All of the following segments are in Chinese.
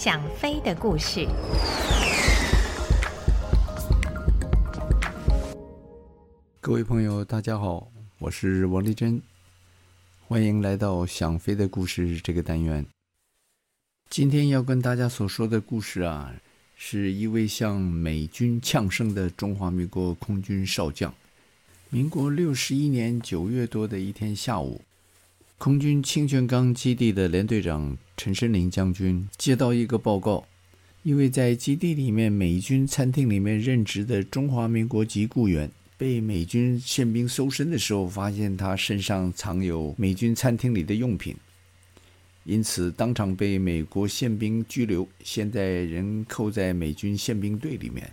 想飞的故事。各位朋友，大家好，我是王丽珍，欢迎来到《想飞的故事》这个单元。今天要跟大家所说的故事啊，是一位向美军呛声的中华民国空军少将。民国六十一年九月多的一天下午，空军清泉岗基地的连队长陈申林将军接到一个报告，一位在基地里面美军餐厅里面任职的中华民国籍雇员，被美军宪兵搜身的时候，发现他身上藏有美军餐厅里的用品，因此当场被美国宪兵拘留，现在人扣在美军宪兵队里面。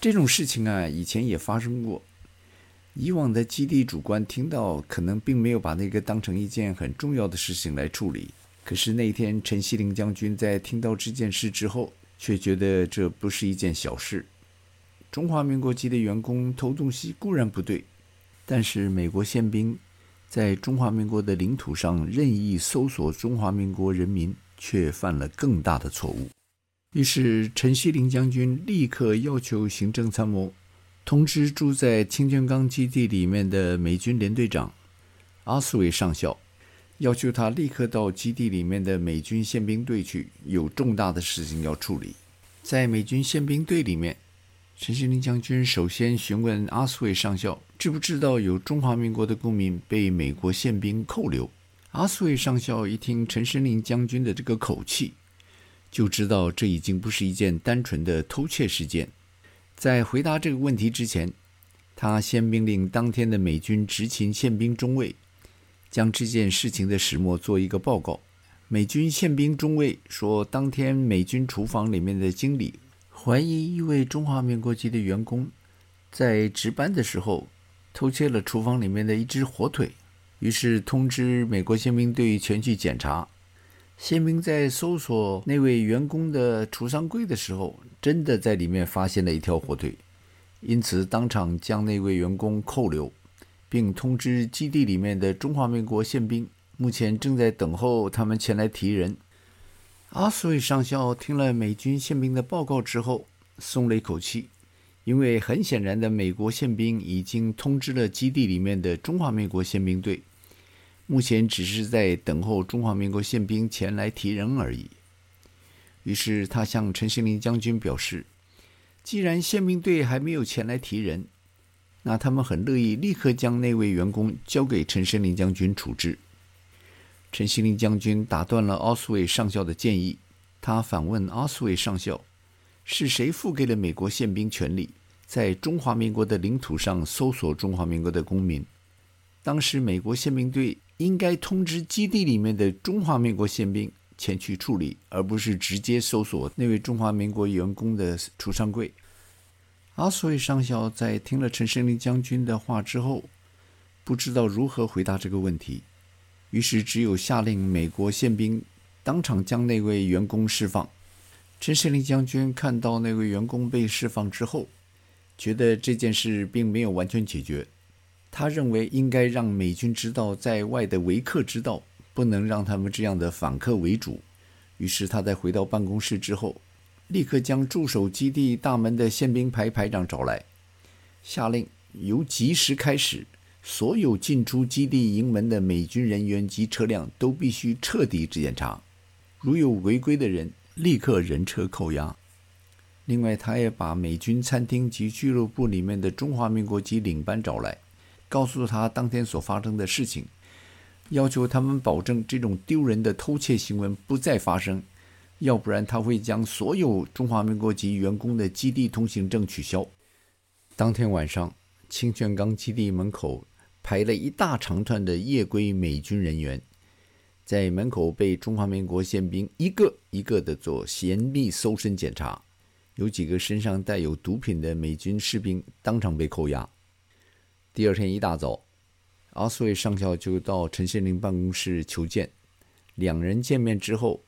这种事情啊，以前也发生过。以往的基地主官听到，可能并没有把那个当成一件很重要的事情来处理。可是那天，陈锡林将军在听到这件事之后，却觉得这不是一件小事。中华民国籍的员工偷东西固然不对，但是美国宪兵在中华民国的领土上任意搜索中华民国人民，却犯了更大的错误。于是，陈锡林将军立刻要求行政参谋。通知住在清泉岗基地里面的美军联队长阿斯维上校，要求他立刻到基地里面的美军宪兵队去，有重大的事情要处理。在美军宪兵队里面，陈锡林将军首先询问阿斯维上校，知不知道有中华民国的公民被美国宪兵扣留？阿斯维上校一听陈锡林将军的这个口气，就知道这已经不是一件单纯的偷窃事件。在回答这个问题之前，他先命令当天的美军执勤宪兵中尉将这件事情的始末做一个报告。美军宪兵中尉说，当天美军厨房里面的经理怀疑一位中华民国籍的员工在值班的时候偷窃了厨房里面的一只火腿，于是通知美国宪兵队前去检查。宪兵在搜索那位员工的储藏柜的时候，真的在里面发现了一条火腿，因此当场将那位员工扣留，并通知基地里面的中华民国宪兵，目前正在等候他们前来提人。阿斯韦上校听了美军宪兵的报告之后，松了一口气，因为很显然的，美国宪兵已经通知了基地里面的中华民国宪兵队。目前只是在等候中华民国宪兵前来提人而已。于是他向陈锡林将军表示，既然宪兵队还没有前来提人，那他们很乐意立刻将那位员工交给陈锡林将军处置。陈锡林将军打断了奥斯韦上校的建议，他反问奥斯韦上校：“是谁赋给了美国宪兵权力，在中华民国的领土上搜索中华民国的公民？当时美国宪兵队。”应该通知基地里面的中华民国宪兵前去处理，而不是直接搜索那位中华民国员工的储藏柜。阿斯韦上校在听了陈胜林将军的话之后，不知道如何回答这个问题，于是只有下令美国宪兵当场将那位员工释放。陈胜林将军看到那位员工被释放之后，觉得这件事并没有完全解决。他认为应该让美军知道，在外的维克知道，不能让他们这样的反客为主。于是他在回到办公室之后，立刻将驻守基地大门的宪兵排排长找来，下令由即时开始，所有进出基地营门的美军人员及车辆都必须彻底检查，如有违规的人，立刻人车扣押。另外，他也把美军餐厅及俱乐部里面的中华民国籍领班找来。告诉他当天所发生的事情，要求他们保证这种丢人的偷窃行为不再发生，要不然他会将所有中华民国籍员工的基地通行证取消。当天晚上，清泉岗基地门口排了一大长串的夜归美军人员，在门口被中华民国宪兵一个一个的做严密搜身检查，有几个身上带有毒品的美军士兵当场被扣押。第二天一大早，阿斯韦上校就到陈锡林办公室求见。两人见面之后，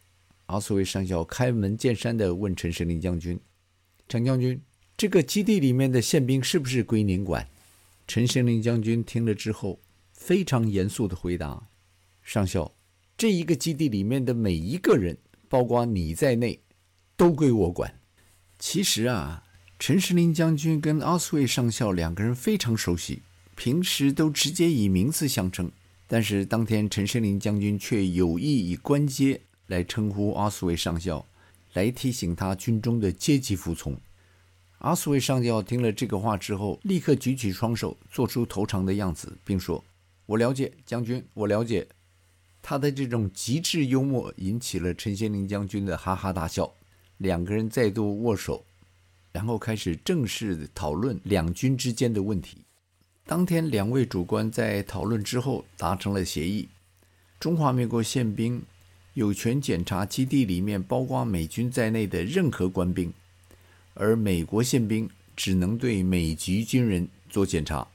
阿斯韦上校开门见山地问陈锡林将军：“陈将军，这个基地里面的宪兵是不是归您管？”陈锡林将军听了之后，非常严肃地回答：“上校，这一个基地里面的每一个人包括你在内，都归我管。其实啊，陈时林将军跟奥斯维上校两个人非常熟悉，平时都直接以名字相称。但是当天，陈时林将军却有意以官阶来称呼阿斯维上校，来提醒他军中的阶级服从。阿斯维上校听了这个话之后，立刻举起双手，做出头长的样子，并说：“我了解，将军，我了解。”他的这种极致幽默引起了陈先林将军的哈哈大笑，两个人再度握手，然后开始正式讨论两军之间的问题。当天，两位主官在讨论之后达成了协议：中华民国宪兵有权检查基地里面包括美军在内的任何官兵，而美国宪兵只能对美籍军人做检查，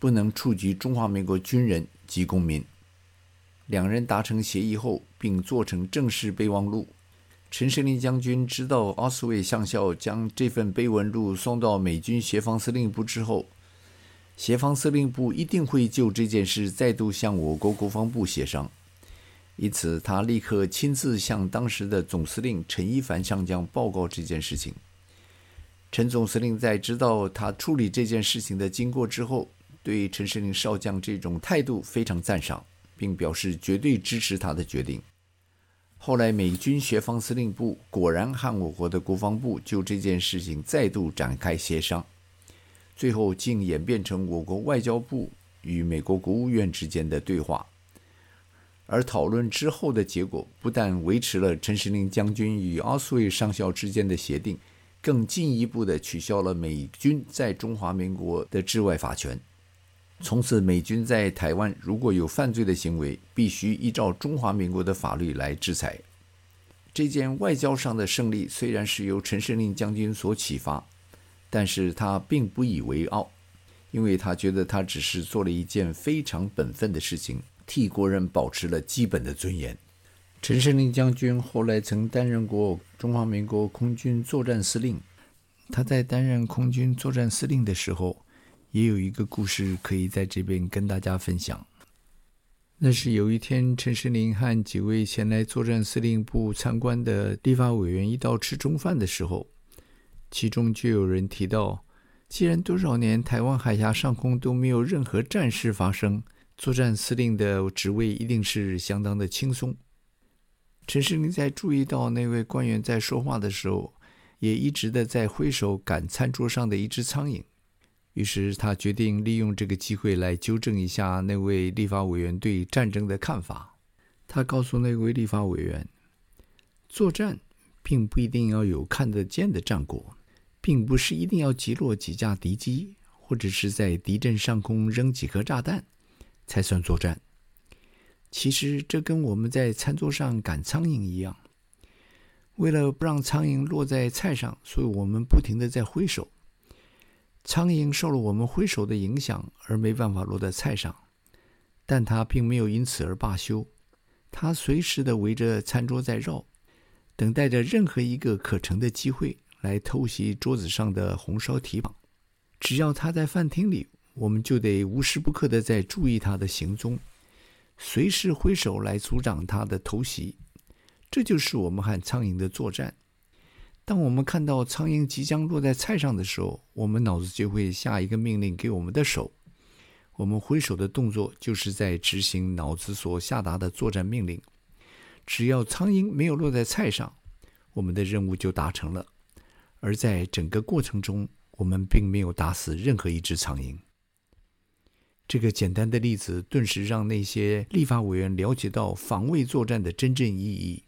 不能触及中华民国军人及公民。两人达成协议后，并做成正式备忘录。陈时林将军知道奥斯维上校将这份备忘录送到美军协防司令部之后，协防司令部一定会就这件事再度向我国国防部协商。因此，他立刻亲自向当时的总司令陈一凡上将报告这件事情。陈总司令在知道他处理这件事情的经过之后，对陈世林少将这种态度非常赞赏。并表示绝对支持他的决定。后来，美军协防司令部果然和我国的国防部就这件事情再度展开协商，最后竟演变成我国外交部与美国国务院之间的对话。而讨论之后的结果，不但维持了陈时林将军与奥斯维上校之间的协定，更进一步地取消了美军在中华民国的治外法权。从此，美军在台湾如果有犯罪的行为，必须依照中华民国的法律来制裁。这件外交上的胜利虽然是由陈时令将军所启发，但是他并不以为傲，因为他觉得他只是做了一件非常本分的事情，替国人保持了基本的尊严。陈时林将军后来曾担任过中华民国空军作战司令，他在担任空军作战司令的时候，也有一个故事可以在这边跟大家分享。那是有一天，陈时林和几位前来作战司令部参观的立法委员一道吃中饭的时候，其中就有人提到，既然多少年台湾海峡上空都没有任何战事发生，作战司令的职位一定是相当的轻松。陈世林在注意到那位官员在说话的时候，也一直的在挥手赶餐桌上的一只苍蝇。于是他决定利用这个机会来纠正一下那位立法委员对战争的看法。他告诉那位立法委员，作战并不一定要有看得见的战果，并不是一定要击落几架敌机，或者是在敌阵上空扔几颗炸弹才算作战。其实这跟我们在餐桌上赶苍蝇一样，为了不让苍蝇落在菜上，所以我们不停地在挥手。苍蝇受了我们挥手的影响，而没办法落在菜上，但它并没有因此而罢休。它随时的围着餐桌在绕，等待着任何一个可乘的机会来偷袭桌子上的红烧蹄膀。只要它在饭厅里，我们就得无时不刻的在注意它的行踪，随时挥手来阻挡它的偷袭。这就是我们和苍蝇的作战。当我们看到苍蝇即将落在菜上的时候，我们脑子就会下一个命令给我们的手。我们挥手的动作就是在执行脑子所下达的作战命令。只要苍蝇没有落在菜上，我们的任务就达成了。而在整个过程中，我们并没有打死任何一只苍蝇。这个简单的例子顿时让那些立法委员了解到防卫作战的真正意义。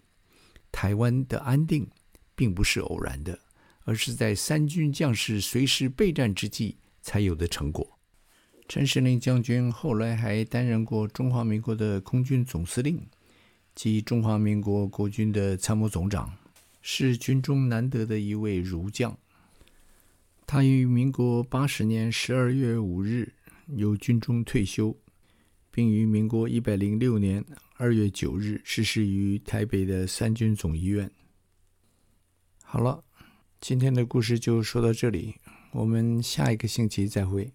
台湾的安定。并不是偶然的，而是在三军将士随时备战之际才有的成果。陈时林将军后来还担任过中华民国的空军总司令及中华民国国军的参谋总长，是军中难得的一位儒将。他于民国八十年十二月五日由军中退休，并于民国一百零六年二月九日逝世于台北的三军总医院。好了，今天的故事就说到这里，我们下一个星期再会。